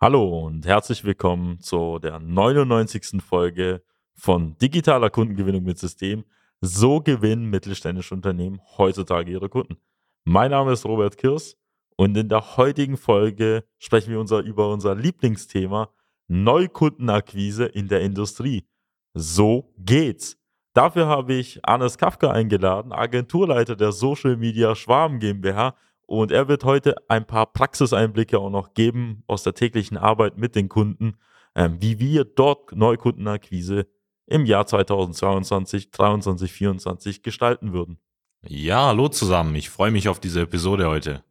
Hallo und herzlich willkommen zu der 99. Folge von digitaler Kundengewinnung mit System. So gewinnen mittelständische Unternehmen heutzutage ihre Kunden. Mein Name ist Robert Kirs und in der heutigen Folge sprechen wir unser, über unser Lieblingsthema Neukundenakquise in der Industrie. So geht's. Dafür habe ich Arnes Kafka eingeladen, Agenturleiter der Social Media Schwaben GmbH und er wird heute ein paar Praxiseinblicke auch noch geben aus der täglichen Arbeit mit den Kunden, ähm, wie wir dort Neukundenakquise im Jahr 2022, 2023, 2024 gestalten würden. Ja, hallo zusammen. Ich freue mich auf diese Episode heute.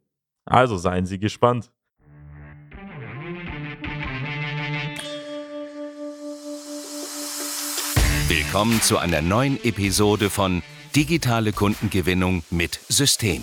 Also seien Sie gespannt. Willkommen zu einer neuen Episode von Digitale Kundengewinnung mit System.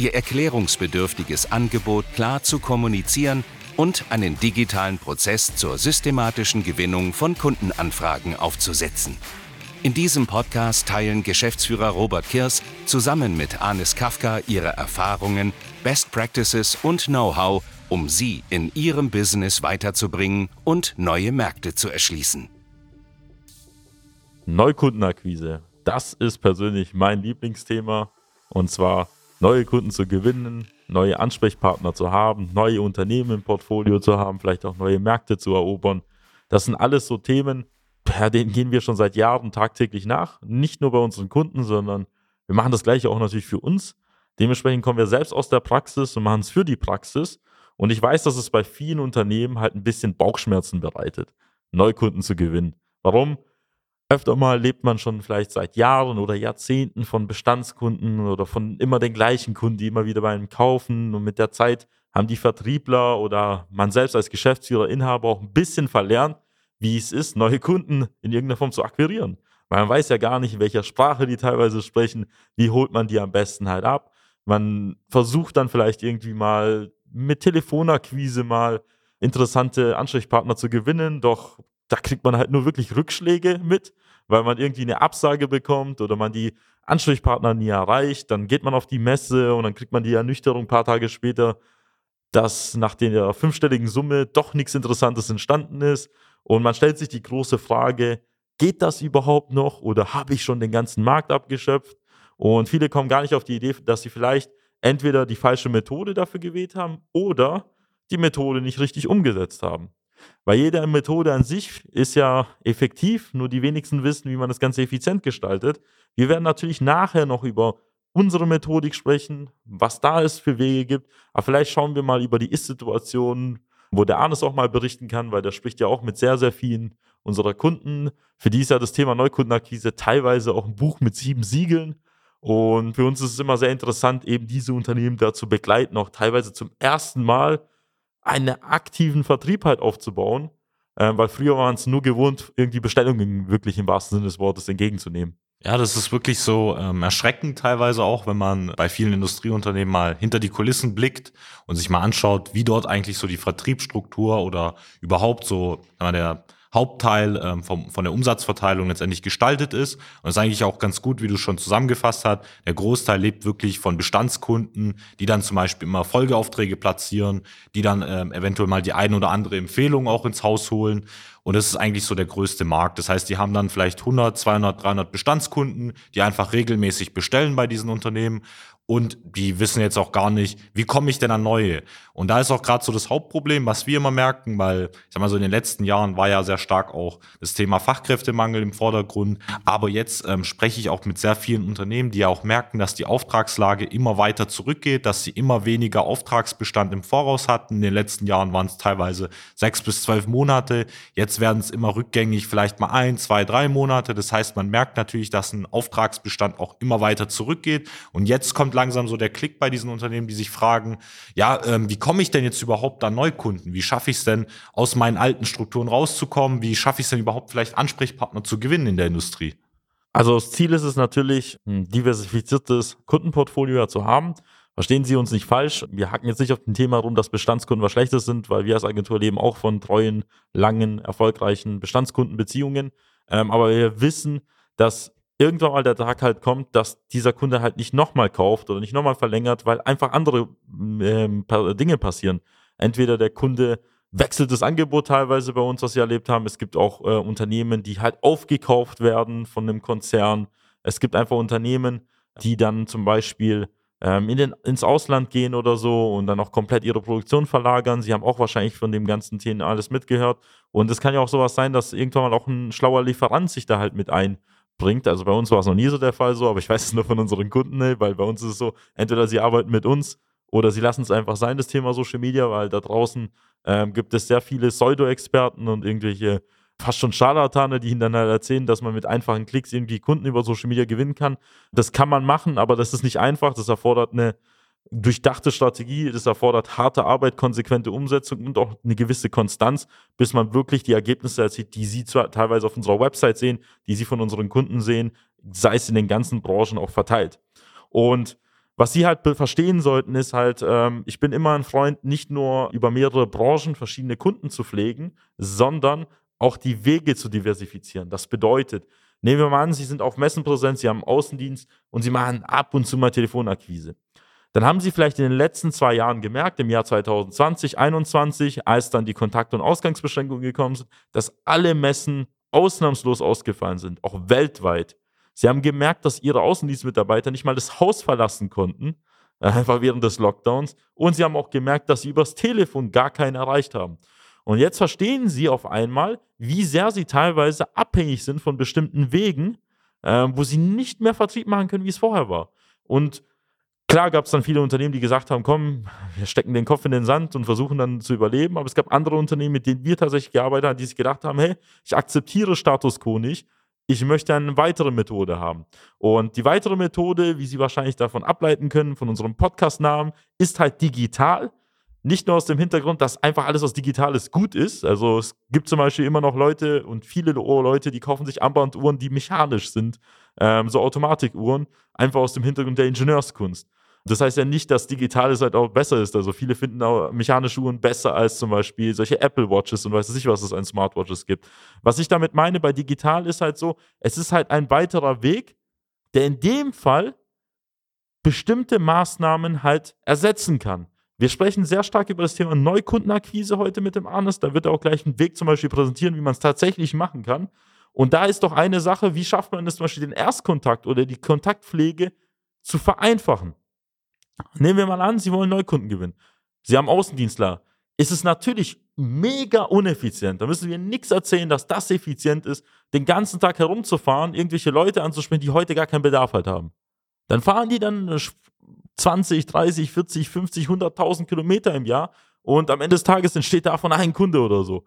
ihr erklärungsbedürftiges Angebot klar zu kommunizieren und einen digitalen Prozess zur systematischen Gewinnung von Kundenanfragen aufzusetzen. In diesem Podcast teilen Geschäftsführer Robert Kirs zusammen mit Anis Kafka ihre Erfahrungen, Best Practices und Know-how, um sie in ihrem Business weiterzubringen und neue Märkte zu erschließen. Neukundenakquise, das ist persönlich mein Lieblingsthema und zwar neue Kunden zu gewinnen, neue Ansprechpartner zu haben, neue Unternehmen im Portfolio zu haben, vielleicht auch neue Märkte zu erobern. Das sind alles so Themen, per denen gehen wir schon seit Jahren tagtäglich nach. Nicht nur bei unseren Kunden, sondern wir machen das gleiche auch natürlich für uns. Dementsprechend kommen wir selbst aus der Praxis und machen es für die Praxis. Und ich weiß, dass es bei vielen Unternehmen halt ein bisschen Bauchschmerzen bereitet, Neukunden zu gewinnen. Warum? Öfter mal lebt man schon vielleicht seit Jahren oder Jahrzehnten von Bestandskunden oder von immer den gleichen Kunden, die immer wieder bei einem kaufen. Und mit der Zeit haben die Vertriebler oder man selbst als Geschäftsführer, Inhaber auch ein bisschen verlernt, wie es ist, neue Kunden in irgendeiner Form zu akquirieren. Weil man weiß ja gar nicht, in welcher Sprache die teilweise sprechen, wie holt man die am besten halt ab. Man versucht dann vielleicht irgendwie mal mit Telefonakquise mal interessante Ansprechpartner zu gewinnen, doch da kriegt man halt nur wirklich Rückschläge mit, weil man irgendwie eine Absage bekommt oder man die Ansprechpartner nie erreicht. Dann geht man auf die Messe und dann kriegt man die Ernüchterung ein paar Tage später, dass nach der fünfstelligen Summe doch nichts Interessantes entstanden ist. Und man stellt sich die große Frage, geht das überhaupt noch oder habe ich schon den ganzen Markt abgeschöpft? Und viele kommen gar nicht auf die Idee, dass sie vielleicht entweder die falsche Methode dafür gewählt haben oder die Methode nicht richtig umgesetzt haben. Weil jede Methode an sich ist ja effektiv, nur die wenigsten wissen, wie man das Ganze effizient gestaltet. Wir werden natürlich nachher noch über unsere Methodik sprechen, was da es für Wege gibt. Aber vielleicht schauen wir mal über die Ist-Situation, wo der Arnes auch mal berichten kann, weil der spricht ja auch mit sehr, sehr vielen unserer Kunden. Für die ist ja das Thema Neukundenakquise teilweise auch ein Buch mit sieben Siegeln. Und für uns ist es immer sehr interessant, eben diese Unternehmen da zu begleiten, auch teilweise zum ersten Mal einen aktiven Vertrieb halt aufzubauen, äh, weil früher waren es nur gewohnt, irgendwie Bestellungen wirklich im wahrsten Sinne des Wortes entgegenzunehmen. Ja, das ist wirklich so ähm, erschreckend teilweise auch, wenn man bei vielen Industrieunternehmen mal hinter die Kulissen blickt und sich mal anschaut, wie dort eigentlich so die Vertriebsstruktur oder überhaupt so der Hauptteil ähm, vom, von der Umsatzverteilung letztendlich gestaltet ist. Und das ist eigentlich auch ganz gut, wie du schon zusammengefasst hast. Der Großteil lebt wirklich von Bestandskunden, die dann zum Beispiel immer Folgeaufträge platzieren, die dann ähm, eventuell mal die ein oder andere Empfehlung auch ins Haus holen. Und das ist eigentlich so der größte Markt. Das heißt, die haben dann vielleicht 100, 200, 300 Bestandskunden, die einfach regelmäßig bestellen bei diesen Unternehmen und die wissen jetzt auch gar nicht, wie komme ich denn an neue? Und da ist auch gerade so das Hauptproblem, was wir immer merken, weil ich sag mal so in den letzten Jahren war ja sehr stark auch das Thema Fachkräftemangel im Vordergrund, aber jetzt ähm, spreche ich auch mit sehr vielen Unternehmen, die ja auch merken, dass die Auftragslage immer weiter zurückgeht, dass sie immer weniger Auftragsbestand im Voraus hatten. In den letzten Jahren waren es teilweise sechs bis zwölf Monate, jetzt werden es immer rückgängig, vielleicht mal ein, zwei, drei Monate. Das heißt, man merkt natürlich, dass ein Auftragsbestand auch immer weiter zurückgeht und jetzt kommt langsam so der Klick bei diesen Unternehmen, die sich fragen, ja, ähm, wie komme ich denn jetzt überhaupt an Neukunden? Wie schaffe ich es denn, aus meinen alten Strukturen rauszukommen? Wie schaffe ich es denn überhaupt vielleicht Ansprechpartner zu gewinnen in der Industrie? Also das Ziel ist es natürlich, ein diversifiziertes Kundenportfolio zu haben. Verstehen Sie uns nicht falsch. Wir hacken jetzt nicht auf dem Thema rum, dass Bestandskunden was Schlechtes sind, weil wir als Agentur leben auch von treuen, langen, erfolgreichen Bestandskundenbeziehungen. Ähm, aber wir wissen, dass irgendwann mal der Tag halt kommt, dass dieser Kunde halt nicht nochmal kauft oder nicht nochmal verlängert, weil einfach andere ähm, Dinge passieren. Entweder der Kunde wechselt das Angebot teilweise bei uns, was wir erlebt haben. Es gibt auch äh, Unternehmen, die halt aufgekauft werden von einem Konzern. Es gibt einfach Unternehmen, die dann zum Beispiel ähm, in den, ins Ausland gehen oder so und dann auch komplett ihre Produktion verlagern. Sie haben auch wahrscheinlich von dem ganzen Thema alles mitgehört. Und es kann ja auch sowas sein, dass irgendwann mal auch ein schlauer Lieferant sich da halt mit einbringt. Also bei uns war es noch nie so der Fall so, aber ich weiß es nur von unseren Kunden, weil bei uns ist es so, entweder sie arbeiten mit uns oder sie lassen es einfach sein, das Thema Social Media, weil da draußen ähm, gibt es sehr viele Pseudo-Experten und irgendwelche fast schon Scharlatane, die ihnen dann halt erzählen, dass man mit einfachen Klicks irgendwie Kunden über Social Media gewinnen kann. Das kann man machen, aber das ist nicht einfach. Das erfordert eine durchdachte Strategie, das erfordert harte Arbeit, konsequente Umsetzung und auch eine gewisse Konstanz, bis man wirklich die Ergebnisse erzielt, die Sie zwar teilweise auf unserer Website sehen, die Sie von unseren Kunden sehen, sei es in den ganzen Branchen auch verteilt. Und was Sie halt verstehen sollten, ist halt, ähm, ich bin immer ein Freund, nicht nur über mehrere Branchen verschiedene Kunden zu pflegen, sondern auch die Wege zu diversifizieren. Das bedeutet, nehmen wir mal an, Sie sind auf Messen präsent, Sie haben Außendienst und Sie machen ab und zu mal Telefonakquise. Dann haben Sie vielleicht in den letzten zwei Jahren gemerkt, im Jahr 2020, 2021, als dann die Kontakt- und Ausgangsbeschränkungen gekommen sind, dass alle Messen ausnahmslos ausgefallen sind, auch weltweit. Sie haben gemerkt, dass ihre Außendienstmitarbeiter nicht mal das Haus verlassen konnten, einfach während des Lockdowns. Und sie haben auch gemerkt, dass sie übers Telefon gar keinen erreicht haben. Und jetzt verstehen sie auf einmal, wie sehr sie teilweise abhängig sind von bestimmten Wegen, äh, wo sie nicht mehr Vertrieb machen können, wie es vorher war. Und Klar gab es dann viele Unternehmen, die gesagt haben, komm, wir stecken den Kopf in den Sand und versuchen dann zu überleben. Aber es gab andere Unternehmen, mit denen wir tatsächlich gearbeitet haben, die sich gedacht haben, hey, ich akzeptiere Status quo nicht ich möchte eine weitere Methode haben. Und die weitere Methode, wie Sie wahrscheinlich davon ableiten können, von unserem Podcast-Namen, ist halt digital. Nicht nur aus dem Hintergrund, dass einfach alles, was digital ist, gut ist. Also es gibt zum Beispiel immer noch Leute und viele Leute, die kaufen sich Armbanduhren, die mechanisch sind, ähm, so Automatikuhren, einfach aus dem Hintergrund der Ingenieurskunst. Das heißt ja nicht, dass Digitales halt auch besser ist. Also viele finden auch mechanische Uhren besser als zum Beispiel solche Apple Watches und weiß nicht, was es an Smartwatches gibt. Was ich damit meine bei digital ist halt so, es ist halt ein weiterer Weg, der in dem Fall bestimmte Maßnahmen halt ersetzen kann. Wir sprechen sehr stark über das Thema Neukundenakquise heute mit dem Arnes. Da wird er auch gleich einen Weg zum Beispiel präsentieren, wie man es tatsächlich machen kann. Und da ist doch eine Sache, wie schafft man es zum Beispiel den Erstkontakt oder die Kontaktpflege zu vereinfachen. Nehmen wir mal an, Sie wollen Neukunden gewinnen. Sie haben Außendienstler. Ist es natürlich mega uneffizient. Da müssen wir nichts erzählen, dass das effizient ist, den ganzen Tag herumzufahren, irgendwelche Leute anzusprechen, die heute gar keinen Bedarf halt haben. Dann fahren die dann 20, 30, 40, 50, 100.000 Kilometer im Jahr und am Ende des Tages entsteht davon ein Kunde oder so.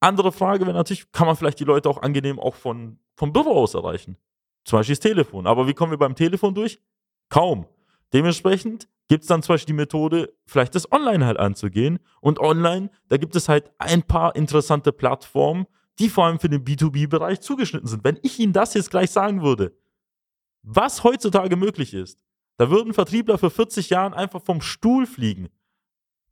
Andere Frage wäre natürlich, kann man vielleicht die Leute auch angenehm auch von, vom Büro aus erreichen? Zum Beispiel das Telefon. Aber wie kommen wir beim Telefon durch? Kaum. Dementsprechend gibt es dann zum Beispiel die Methode, vielleicht das Online halt anzugehen. Und online, da gibt es halt ein paar interessante Plattformen, die vor allem für den B2B-Bereich zugeschnitten sind. Wenn ich Ihnen das jetzt gleich sagen würde, was heutzutage möglich ist, da würden Vertriebler für 40 Jahren einfach vom Stuhl fliegen.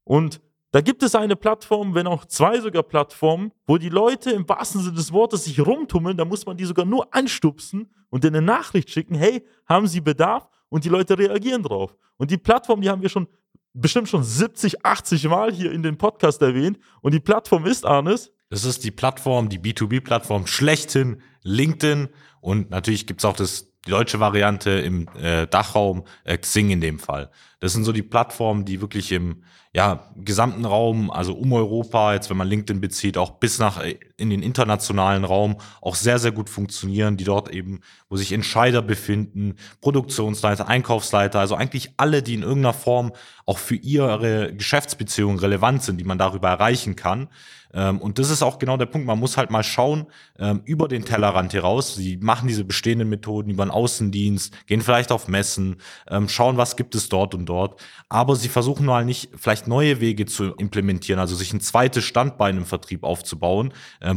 Und da gibt es eine Plattform, wenn auch zwei sogar Plattformen, wo die Leute im wahrsten Sinne des Wortes sich rumtummeln, da muss man die sogar nur anstupsen und in eine Nachricht schicken, hey, haben Sie Bedarf? Und die Leute reagieren drauf. Und die Plattform, die haben wir schon bestimmt schon 70, 80 Mal hier in den Podcast erwähnt. Und die Plattform ist, Arnes. Das ist die Plattform, die B2B-Plattform schlechthin, LinkedIn. Und natürlich gibt's auch das, die deutsche Variante im äh, Dachraum, äh, Xing in dem Fall. Das sind so die Plattformen, die wirklich im ja, gesamten Raum, also um Europa, jetzt wenn man LinkedIn bezieht, auch bis nach äh, in den internationalen Raum auch sehr, sehr gut funktionieren, die dort eben, wo sich Entscheider befinden, Produktionsleiter, Einkaufsleiter, also eigentlich alle, die in irgendeiner Form auch für ihre Geschäftsbeziehungen relevant sind, die man darüber erreichen kann. Ähm, und das ist auch genau der Punkt. Man muss halt mal schauen, ähm, über den Tellerrand heraus. Sie machen diese bestehenden Methoden über einen Außendienst, gehen vielleicht auf Messen, ähm, schauen, was gibt es dort und dort. Aber sie versuchen mal nicht, vielleicht neue Wege zu implementieren, also sich ein zweites Standbein im Vertrieb aufzubauen,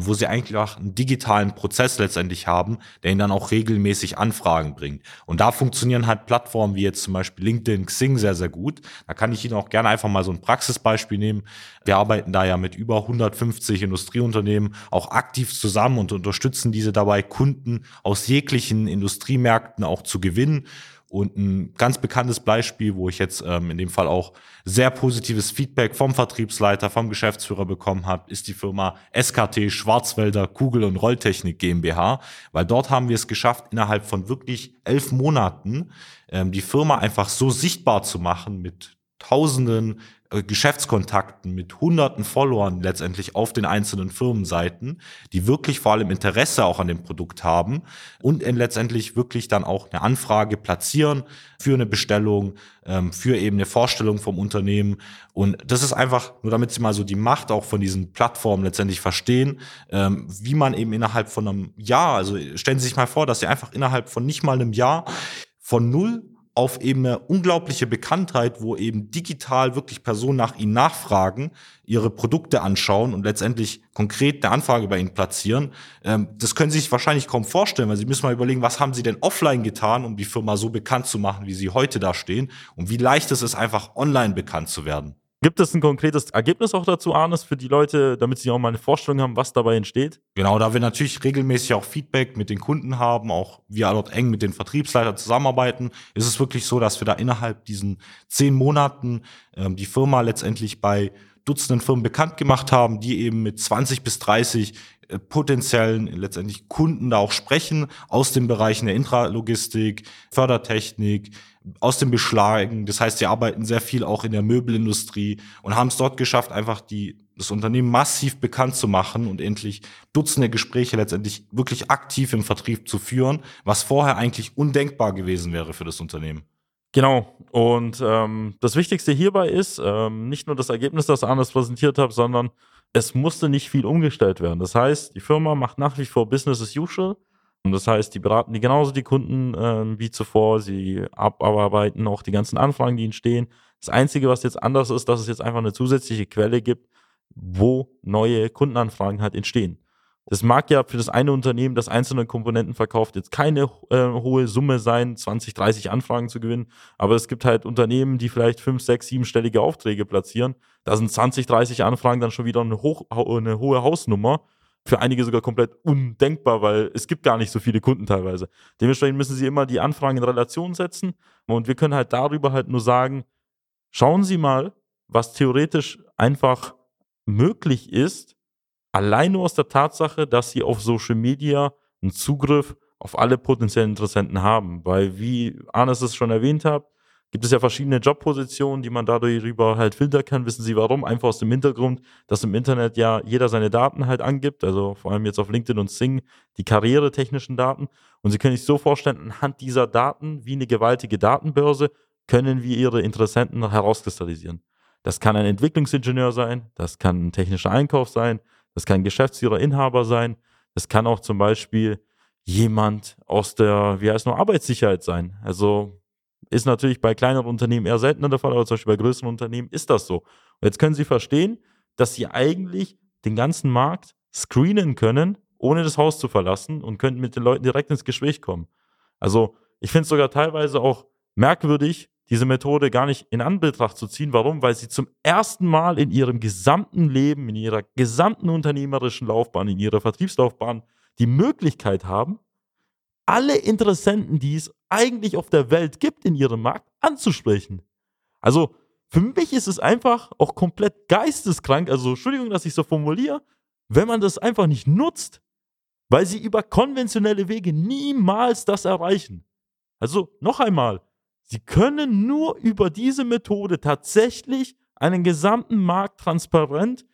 wo sie eigentlich auch einen digitalen Prozess letztendlich haben, der ihnen dann auch regelmäßig Anfragen bringt. Und da funktionieren halt Plattformen wie jetzt zum Beispiel LinkedIn, Xing sehr, sehr gut. Da kann ich Ihnen auch gerne einfach mal so ein Praxisbeispiel nehmen. Wir arbeiten da ja mit über 150 150 Industrieunternehmen auch aktiv zusammen und unterstützen diese dabei, Kunden aus jeglichen Industriemärkten auch zu gewinnen. Und ein ganz bekanntes Beispiel, wo ich jetzt ähm, in dem Fall auch sehr positives Feedback vom Vertriebsleiter, vom Geschäftsführer bekommen habe, ist die Firma SKT Schwarzwälder Kugel- und Rolltechnik GmbH, weil dort haben wir es geschafft, innerhalb von wirklich elf Monaten ähm, die Firma einfach so sichtbar zu machen mit Tausenden äh, Geschäftskontakten mit hunderten Followern letztendlich auf den einzelnen Firmenseiten, die wirklich vor allem Interesse auch an dem Produkt haben und letztendlich wirklich dann auch eine Anfrage platzieren für eine Bestellung, ähm, für eben eine Vorstellung vom Unternehmen. Und das ist einfach, nur damit Sie mal so die Macht auch von diesen Plattformen letztendlich verstehen, ähm, wie man eben innerhalb von einem Jahr, also stellen Sie sich mal vor, dass Sie einfach innerhalb von nicht mal einem Jahr von null auf eben eine unglaubliche Bekanntheit, wo eben digital wirklich Personen nach ihnen nachfragen, ihre Produkte anschauen und letztendlich konkret eine Anfrage bei ihnen platzieren. Ähm, das können Sie sich wahrscheinlich kaum vorstellen, weil Sie müssen mal überlegen, was haben Sie denn offline getan, um die Firma so bekannt zu machen, wie Sie heute da stehen und wie leicht es ist, einfach online bekannt zu werden. Gibt es ein konkretes Ergebnis auch dazu, Arnes, für die Leute, damit sie auch mal eine Vorstellung haben, was dabei entsteht? Genau, da wir natürlich regelmäßig auch Feedback mit den Kunden haben, auch wir dort eng mit den Vertriebsleitern zusammenarbeiten, ist es wirklich so, dass wir da innerhalb diesen zehn Monaten ähm, die Firma letztendlich bei Dutzenden Firmen bekannt gemacht haben, die eben mit 20 bis 30 äh, potenziellen letztendlich Kunden da auch sprechen aus den Bereichen der Intralogistik, Fördertechnik, aus dem Beschlagen. Das heißt, sie arbeiten sehr viel auch in der Möbelindustrie und haben es dort geschafft, einfach die, das Unternehmen massiv bekannt zu machen und endlich Dutzende Gespräche letztendlich wirklich aktiv im Vertrieb zu führen, was vorher eigentlich undenkbar gewesen wäre für das Unternehmen. Genau. Und ähm, das Wichtigste hierbei ist ähm, nicht nur das Ergebnis, das Arnes präsentiert hat, sondern es musste nicht viel umgestellt werden. Das heißt, die Firma macht nach wie vor Business as usual. Und das heißt, die beraten die genauso die Kunden äh, wie zuvor. Sie abarbeiten auch die ganzen Anfragen, die entstehen. Das Einzige, was jetzt anders ist, dass es jetzt einfach eine zusätzliche Quelle gibt, wo neue Kundenanfragen halt entstehen. Das mag ja für das eine Unternehmen, das einzelne Komponenten verkauft, jetzt keine äh, hohe Summe sein, 20, 30 Anfragen zu gewinnen. Aber es gibt halt Unternehmen, die vielleicht 5, 6, 7-stellige Aufträge platzieren. Da sind 20, 30 Anfragen dann schon wieder eine, hoch, eine hohe Hausnummer für einige sogar komplett undenkbar, weil es gibt gar nicht so viele Kunden teilweise. Dementsprechend müssen sie immer die Anfragen in Relation setzen und wir können halt darüber halt nur sagen, schauen Sie mal, was theoretisch einfach möglich ist, allein nur aus der Tatsache, dass Sie auf Social Media einen Zugriff auf alle potenziellen Interessenten haben, weil wie Arnes es schon erwähnt hat, gibt es ja verschiedene Jobpositionen, die man darüber halt filtern kann. Wissen Sie warum? Einfach aus dem Hintergrund, dass im Internet ja jeder seine Daten halt angibt, also vor allem jetzt auf LinkedIn und Sing, die karrieretechnischen Daten. Und Sie können sich so vorstellen, anhand dieser Daten, wie eine gewaltige Datenbörse, können wir Ihre Interessenten herauskristallisieren. Das kann ein Entwicklungsingenieur sein, das kann ein technischer Einkauf sein, das kann ein Geschäftsführer, Inhaber sein, das kann auch zum Beispiel jemand aus der, wie heißt noch, Arbeitssicherheit sein. Also ist natürlich bei kleineren Unternehmen eher seltener der Fall, aber zum Beispiel bei größeren Unternehmen ist das so. Und jetzt können Sie verstehen, dass Sie eigentlich den ganzen Markt screenen können, ohne das Haus zu verlassen und könnten mit den Leuten direkt ins Gespräch kommen. Also ich finde es sogar teilweise auch merkwürdig, diese Methode gar nicht in Anbetracht zu ziehen. Warum? Weil sie zum ersten Mal in ihrem gesamten Leben, in ihrer gesamten unternehmerischen Laufbahn, in ihrer Vertriebslaufbahn die Möglichkeit haben, alle Interessenten, die es eigentlich auf der Welt gibt in ihrem Markt, anzusprechen. Also für mich ist es einfach auch komplett geisteskrank, also Entschuldigung, dass ich so formuliere, wenn man das einfach nicht nutzt, weil sie über konventionelle Wege niemals das erreichen. Also noch einmal, Sie können nur über diese Methode tatsächlich einen gesamten Markt transparent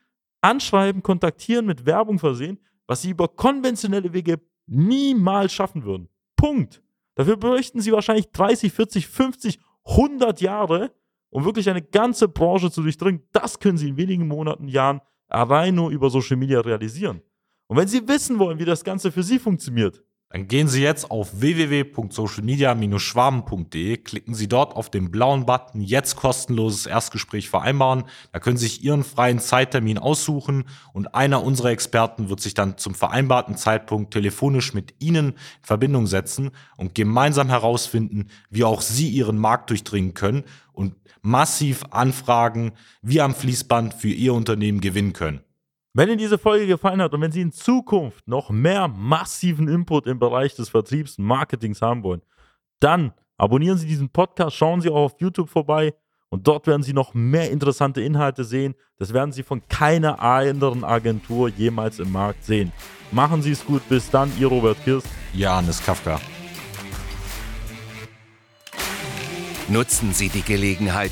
anschreiben, kontaktieren, mit Werbung versehen, was sie über konventionelle Wege niemals schaffen würden. Punkt. Dafür bräuchten sie wahrscheinlich 30, 40, 50, 100 Jahre, um wirklich eine ganze Branche zu durchdringen. Das können sie in wenigen Monaten, Jahren allein nur über Social Media realisieren. Und wenn Sie wissen wollen, wie das Ganze für Sie funktioniert, dann gehen Sie jetzt auf www.socialmedia-schwaben.de, klicken Sie dort auf den blauen Button Jetzt kostenloses Erstgespräch vereinbaren. Da können Sie sich Ihren freien Zeittermin aussuchen und einer unserer Experten wird sich dann zum vereinbarten Zeitpunkt telefonisch mit Ihnen in Verbindung setzen und gemeinsam herausfinden, wie auch Sie Ihren Markt durchdringen können und massiv Anfragen wie am Fließband für Ihr Unternehmen gewinnen können. Wenn Ihnen diese Folge gefallen hat und wenn Sie in Zukunft noch mehr massiven Input im Bereich des Vertriebs und Marketings haben wollen, dann abonnieren Sie diesen Podcast, schauen Sie auch auf YouTube vorbei und dort werden Sie noch mehr interessante Inhalte sehen. Das werden Sie von keiner anderen Agentur jemals im Markt sehen. Machen Sie es gut, bis dann, Ihr Robert Kirst. Janis Kafka. Nutzen Sie die Gelegenheit